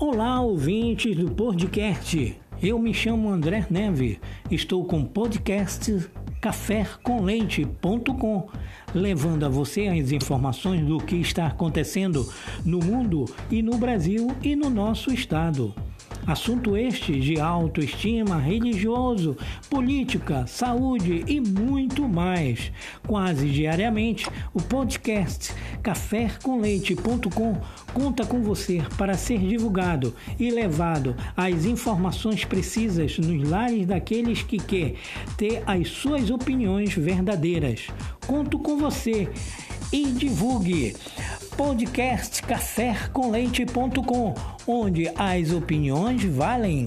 Olá, ouvintes do podcast. Eu me chamo André Neve. Estou com o podcast cafécomleite.com, levando a você as informações do que está acontecendo no mundo e no Brasil e no nosso estado. Assunto este de autoestima, religioso, política, saúde e muito mais. Quase diariamente, o podcast cafécomleite.com conta com você para ser divulgado e levado as informações precisas nos lares daqueles que quer ter as suas opiniões verdadeiras. Conto com você e divulgue podcast cafécomleite.com, onde as opiniões valem.